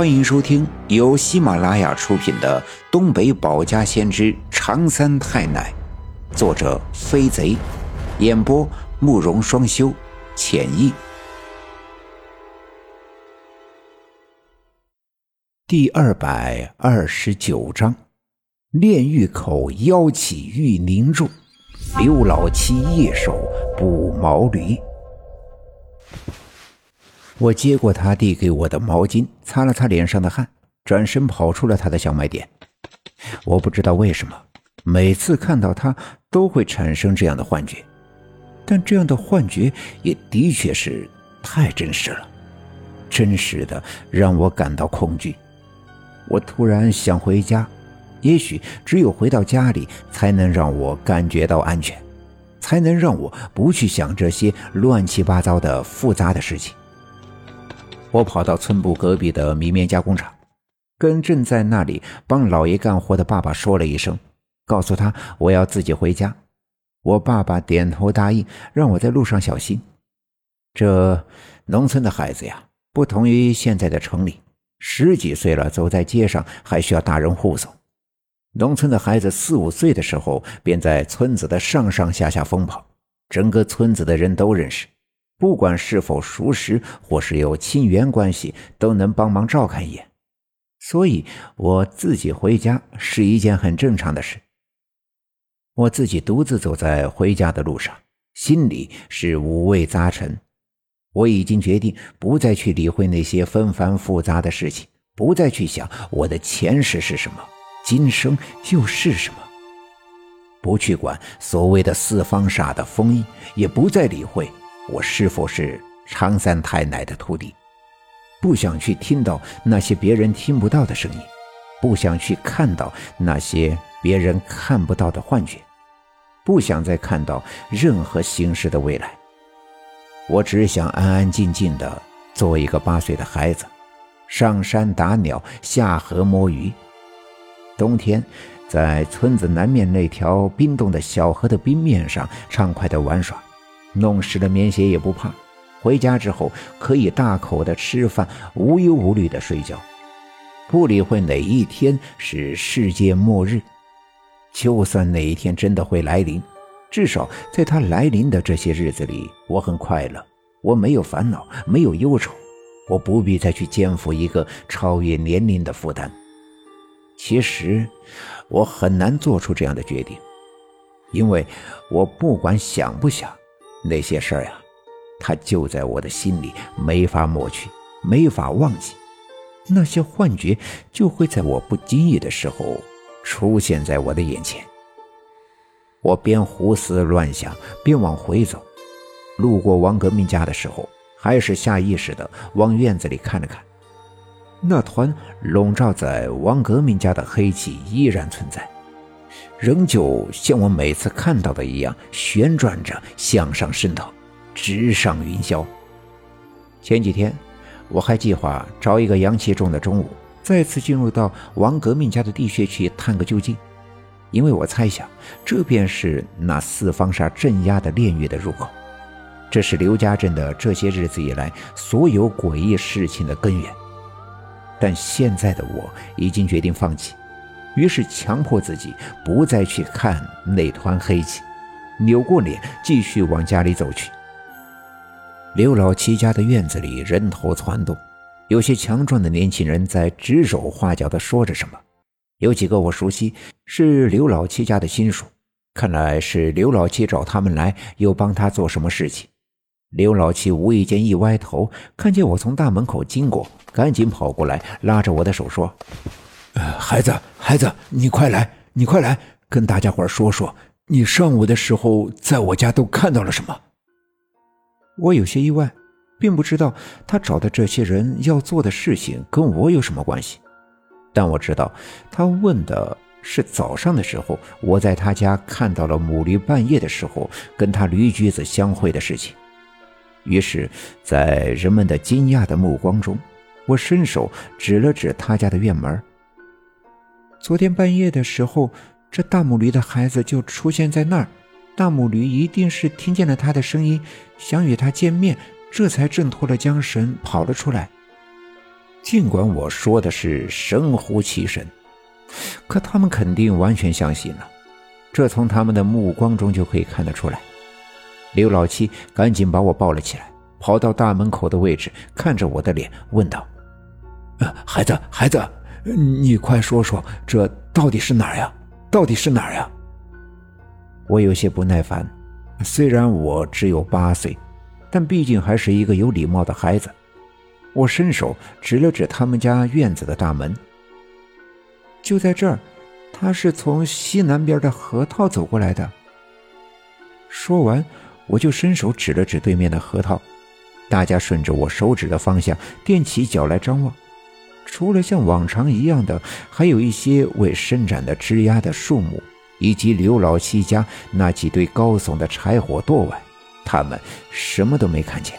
欢迎收听由喜马拉雅出品的《东北保家先知长三太奶》，作者飞贼，演播慕容双修，浅意。第二百二十九章：炼狱口妖气欲凝住，刘老七夜守捕毛驴。我接过他递给我的毛巾，擦了擦脸上的汗，转身跑出了他的小卖点。我不知道为什么，每次看到他都会产生这样的幻觉，但这样的幻觉也的确是太真实了，真实的让我感到恐惧。我突然想回家，也许只有回到家里，才能让我感觉到安全，才能让我不去想这些乱七八糟的复杂的事情。我跑到村部隔壁的米面加工厂，跟正在那里帮老爷干活的爸爸说了一声，告诉他我要自己回家。我爸爸点头答应，让我在路上小心。这农村的孩子呀，不同于现在的城里，十几岁了走在街上还需要大人护送。农村的孩子四五岁的时候便在村子的上上下下疯跑，整个村子的人都认识。不管是否熟识，或是有亲缘关系，都能帮忙照看一眼。所以我自己回家是一件很正常的事。我自己独自走在回家的路上，心里是五味杂陈。我已经决定不再去理会那些纷繁复杂的事情，不再去想我的前世是什么，今生又是什么，不去管所谓的四方煞的封印，也不再理会。我是否是常三太奶的徒弟？不想去听到那些别人听不到的声音，不想去看到那些别人看不到的幻觉，不想再看到任何形式的未来。我只想安安静静的做一个八岁的孩子，上山打鸟，下河摸鱼。冬天，在村子南面那条冰冻的小河的冰面上畅快的玩耍。弄湿了棉鞋也不怕，回家之后可以大口的吃饭，无忧无虑的睡觉，不理会哪一天是世界末日。就算哪一天真的会来临，至少在它来临的这些日子里，我很快乐，我没有烦恼，没有忧愁，我不必再去肩负一个超越年龄的负担。其实，我很难做出这样的决定，因为我不管想不想。那些事儿呀，它就在我的心里，没法抹去，没法忘记。那些幻觉就会在我不经意的时候出现在我的眼前。我边胡思乱想，边往回走。路过王革命家的时候，还是下意识的往院子里看了看。那团笼罩在王革命家的黑气依然存在。仍旧像我每次看到的一样旋转着向上渗透，直上云霄。前几天我还计划找一个阳气重的中午，再次进入到王革命家的地穴去探个究竟，因为我猜想这便是那四方煞镇压的炼狱的入口，这是刘家镇的这些日子以来所有诡异事情的根源。但现在的我已经决定放弃。于是强迫自己不再去看那团黑气，扭过脸继续往家里走去。刘老七家的院子里人头攒动，有些强壮的年轻人在指手画脚地说着什么。有几个我熟悉，是刘老七家的亲属，看来是刘老七找他们来，又帮他做什么事情。刘老七无意间一歪头，看见我从大门口经过，赶紧跑过来，拉着我的手说。孩子，孩子，你快来，你快来，跟大家伙说说，你上午的时候在我家都看到了什么？我有些意外，并不知道他找的这些人要做的事情跟我有什么关系，但我知道他问的是早上的时候我在他家看到了母驴半夜的时候跟他驴驹子相会的事情。于是，在人们的惊讶的目光中，我伸手指了指他家的院门。昨天半夜的时候，这大母驴的孩子就出现在那儿。大母驴一定是听见了他的声音，想与他见面，这才挣脱了缰绳跑了出来。尽管我说的是神乎其神，可他们肯定完全相信了，这从他们的目光中就可以看得出来。刘老七赶紧把我抱了起来，跑到大门口的位置，看着我的脸，问道：“呃孩子，孩子，你快说说，这到底是哪儿呀？到底是哪儿呀？”我有些不耐烦，虽然我只有八岁，但毕竟还是一个有礼貌的孩子。我伸手指了指他们家院子的大门，就在这儿，他是从西南边的河套走过来的。说完。我就伸手指了指对面的河套，大家顺着我手指的方向踮起脚来张望。除了像往常一样的，还有一些未伸展的枝丫的树木，以及刘老七家那几堆高耸的柴火垛外，他们什么都没看见。